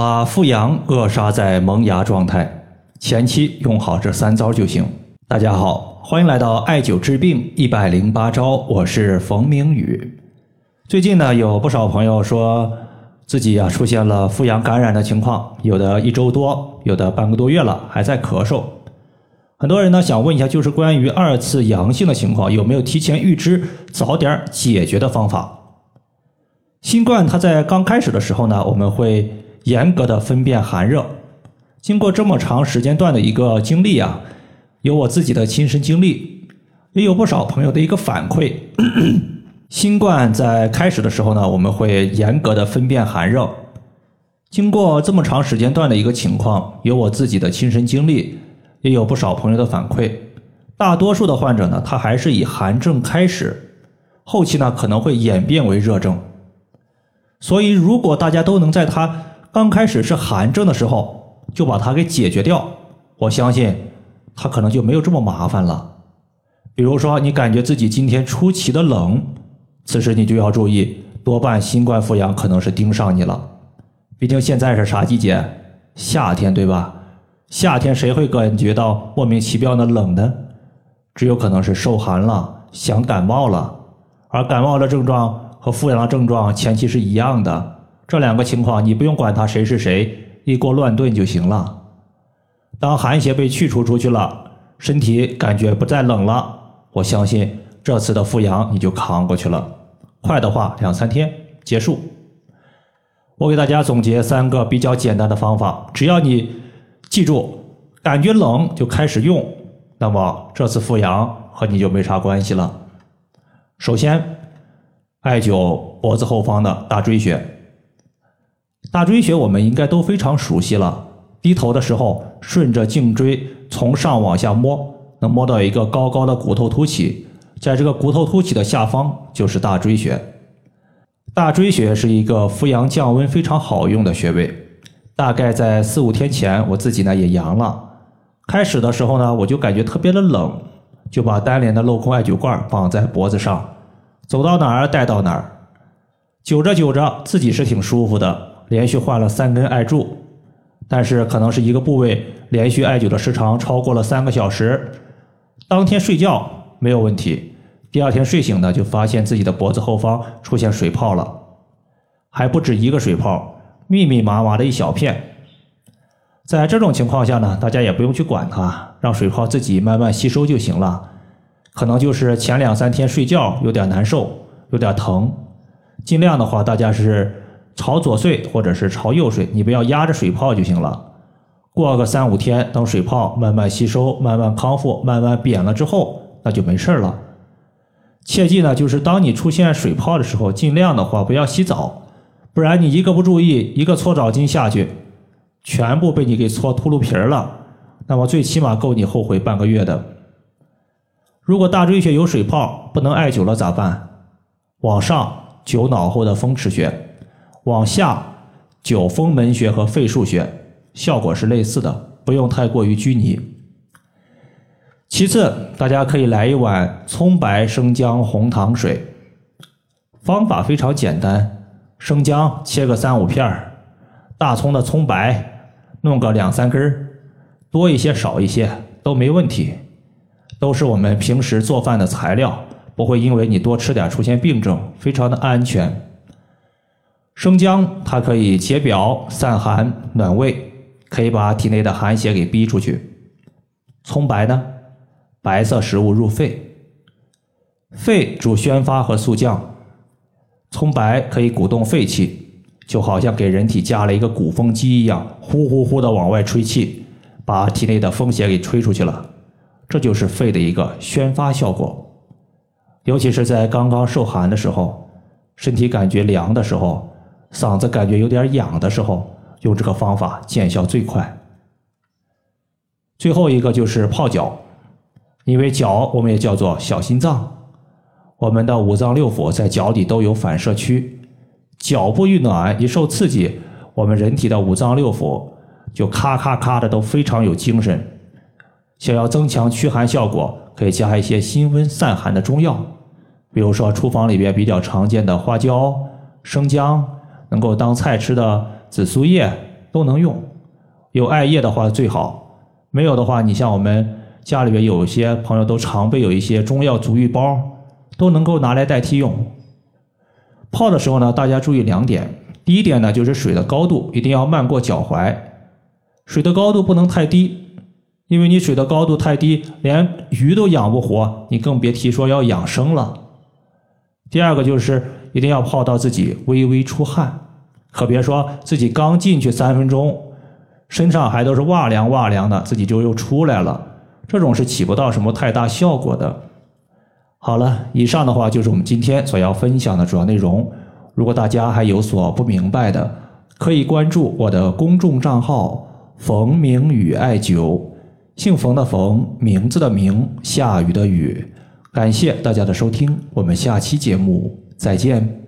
把复阳扼杀在萌芽状态，前期用好这三招就行。大家好，欢迎来到艾灸治病一百零八招，我是冯明宇。最近呢，有不少朋友说自己啊出现了复阳感染的情况，有的一周多，有的半个多月了，还在咳嗽。很多人呢想问一下，就是关于二次阳性的情况，有没有提前预知、早点解决的方法？新冠它在刚开始的时候呢，我们会严格的分辨寒热。经过这么长时间段的一个经历啊，有我自己的亲身经历，也有不少朋友的一个反馈。新冠在开始的时候呢，我们会严格的分辨寒热。经过这么长时间段的一个情况，有我自己的亲身经历。也有不少朋友的反馈，大多数的患者呢，他还是以寒症开始，后期呢可能会演变为热症。所以，如果大家都能在他刚开始是寒症的时候就把它给解决掉，我相信他可能就没有这么麻烦了。比如说，你感觉自己今天出奇的冷，此时你就要注意，多半新冠复阳可能是盯上你了。毕竟现在是啥季节？夏天，对吧？夏天谁会感觉到莫名其妙的冷呢？只有可能是受寒了，想感冒了。而感冒的症状和复阳的症状前期是一样的，这两个情况你不用管它谁是谁，一锅乱炖就行了。当寒邪被去除出去了，身体感觉不再冷了，我相信这次的复阳你就扛过去了。快的话两三天结束。我给大家总结三个比较简单的方法，只要你。记住，感觉冷就开始用，那么这次复阳和你就没啥关系了。首先，艾灸脖子后方的大椎穴。大椎穴我们应该都非常熟悉了。低头的时候，顺着颈椎从上往下摸，能摸到一个高高的骨头凸起，在这个骨头凸起的下方就是大椎穴。大椎穴是一个扶阳降温非常好用的穴位。大概在四五天前，我自己呢也阳了。开始的时候呢，我就感觉特别的冷，就把单联的镂空艾灸罐绑在脖子上，走到哪儿带到哪儿。灸着灸着，自己是挺舒服的，连续换了三根艾柱。但是可能是一个部位连续艾灸的时长超过了三个小时，当天睡觉没有问题，第二天睡醒呢，就发现自己的脖子后方出现水泡了，还不止一个水泡。密密麻麻的一小片，在这种情况下呢，大家也不用去管它，让水泡自己慢慢吸收就行了。可能就是前两三天睡觉有点难受，有点疼，尽量的话，大家是朝左睡或者是朝右睡，你不要压着水泡就行了。过个三五天，等水泡慢慢吸收、慢慢康复、慢慢扁了之后，那就没事了。切记呢，就是当你出现水泡的时候，尽量的话不要洗澡。不然你一个不注意，一个搓澡巾下去，全部被你给搓秃噜皮儿了，那么最起码够你后悔半个月的。如果大椎穴有水泡，不能艾灸了咋办？往上灸脑后的风池穴，往下九风门穴和肺腧穴，效果是类似的，不用太过于拘泥。其次，大家可以来一碗葱白生姜红糖水，方法非常简单。生姜切个三五片儿，大葱的葱白弄个两三根儿，多一些少一些都没问题，都是我们平时做饭的材料，不会因为你多吃点出现病症，非常的安全。生姜它可以解表散寒暖胃，可以把体内的寒邪给逼出去。葱白呢，白色食物入肺，肺主宣发和肃降。葱白可以鼓动肺气，就好像给人体加了一个鼓风机一样，呼呼呼的往外吹气，把体内的风邪给吹出去了。这就是肺的一个宣发效果。尤其是在刚刚受寒的时候，身体感觉凉的时候，嗓子感觉有点痒的时候，用这个方法见效最快。最后一个就是泡脚，因为脚我们也叫做小心脏。我们的五脏六腑在脚底都有反射区，脚部一暖一受刺激，我们人体的五脏六腑就咔咔咔的都非常有精神。想要增强驱寒效果，可以加一些辛温散寒的中药，比如说厨房里边比较常见的花椒、生姜，能够当菜吃的紫苏叶、都能用。有艾叶的话最好，没有的话，你像我们家里边有些朋友都常备有一些中药足浴包，都能够拿来代替用。泡的时候呢，大家注意两点。第一点呢，就是水的高度一定要漫过脚踝，水的高度不能太低，因为你水的高度太低，连鱼都养不活，你更别提说要养生了。第二个就是一定要泡到自己微微出汗，可别说自己刚进去三分钟，身上还都是哇凉哇凉的，自己就又出来了，这种是起不到什么太大效果的。好了，以上的话就是我们今天所要分享的主要内容。如果大家还有所不明白的，可以关注我的公众账号“冯明宇艾灸”，姓冯的冯，名字的名，下雨的雨。感谢大家的收听，我们下期节目再见。